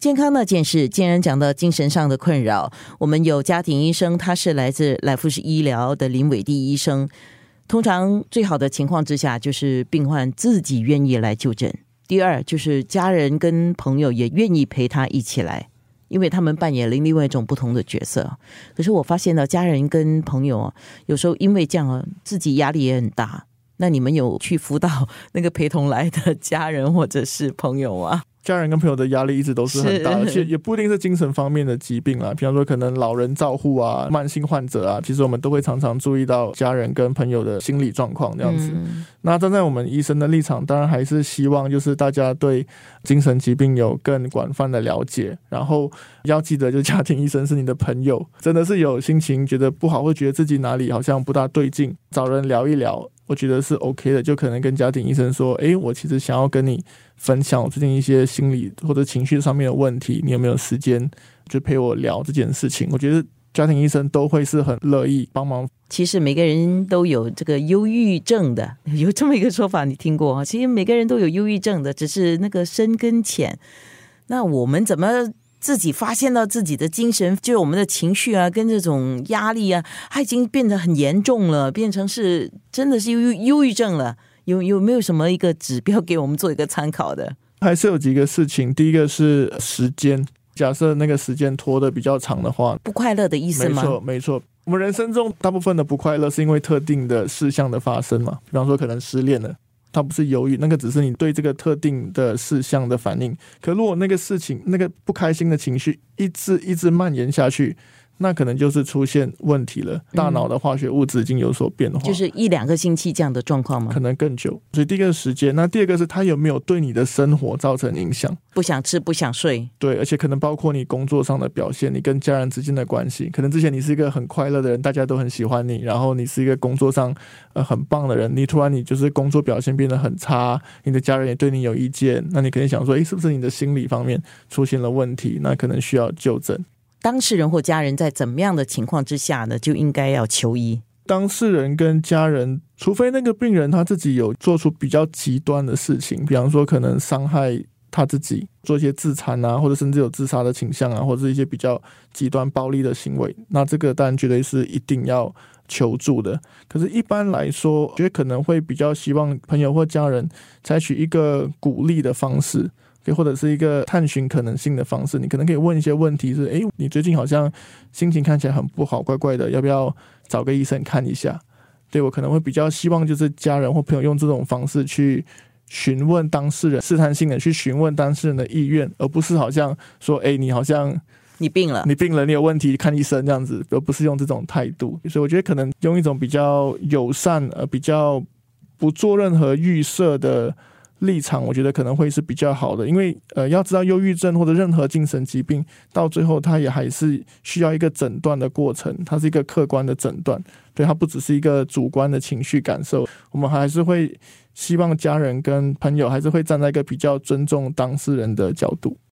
健康那件事，既然讲到精神上的困扰，我们有家庭医生，他是来自来福士医疗的林伟地医生。通常最好的情况之下，就是病患自己愿意来就诊。第二，就是家人跟朋友也愿意陪他一起来，因为他们扮演了另外一种不同的角色。可是我发现呢，家人跟朋友，有时候因为这样，自己压力也很大。那你们有去辅导那个陪同来的家人或者是朋友吗？家人跟朋友的压力一直都是很大，而且也不一定是精神方面的疾病啊，比方说可能老人照护啊、慢性患者啊，其实我们都会常常注意到家人跟朋友的心理状况这样子。那站在我们医生的立场，当然还是希望就是大家对精神疾病有更广泛的了解，然后要记得，就家庭医生是你的朋友，真的是有心情觉得不好，会觉得自己哪里好像不大对劲，找人聊一聊。我觉得是 OK 的，就可能跟家庭医生说：“哎，我其实想要跟你分享我最近一些心理或者情绪上面的问题，你有没有时间就陪我聊这件事情？”我觉得家庭医生都会是很乐意帮忙。其实每个人都有这个忧郁症的，有这么一个说法，你听过啊？其实每个人都有忧郁症的，只是那个深跟浅。那我们怎么？自己发现到自己的精神，就是我们的情绪啊，跟这种压力啊，它已经变得很严重了，变成是真的是忧忧郁症了。有有没有什么一个指标给我们做一个参考的？还是有几个事情。第一个是时间，假设那个时间拖得比较长的话，不快乐的意思吗？没错，没错。我们人生中大部分的不快乐是因为特定的事项的发生嘛，比方说可能失恋了。他不是犹豫，那个只是你对这个特定的事项的反应。可如果那个事情，那个不开心的情绪一直一直蔓延下去。那可能就是出现问题了，大脑的化学物质已经有所变化，就是一两个星期这样的状况吗？可能更久。所以第一个是时间，那第二个是它有没有对你的生活造成影响？不想吃，不想睡。对，而且可能包括你工作上的表现，你跟家人之间的关系。可能之前你是一个很快乐的人，大家都很喜欢你，然后你是一个工作上呃很棒的人，你突然你就是工作表现变得很差，你的家人也对你有意见，那你肯定想说，诶，是不是你的心理方面出现了问题？那可能需要就诊。当事人或家人在怎么样的情况之下呢，就应该要求医。当事人跟家人，除非那个病人他自己有做出比较极端的事情，比方说可能伤害他自己，做一些自残啊，或者甚至有自杀的倾向啊，或者是一些比较极端暴力的行为，那这个当然绝对是一定要求助的。可是，一般来说，觉得可能会比较希望朋友或家人采取一个鼓励的方式。或者是一个探寻可能性的方式，你可能可以问一些问题，是诶，你最近好像心情看起来很不好，怪怪的，要不要找个医生看一下？对我可能会比较希望就是家人或朋友用这种方式去询问当事人，试探性的去询问当事人的意愿，而不是好像说，诶，你好像你病了，你病了，你有问题看医生这样子，而不是用这种态度。所以我觉得可能用一种比较友善，呃，比较不做任何预设的。立场我觉得可能会是比较好的，因为呃，要知道忧郁症或者任何精神疾病，到最后它也还是需要一个诊断的过程，它是一个客观的诊断，对它不只是一个主观的情绪感受。我们还是会希望家人跟朋友还是会站在一个比较尊重当事人的角度。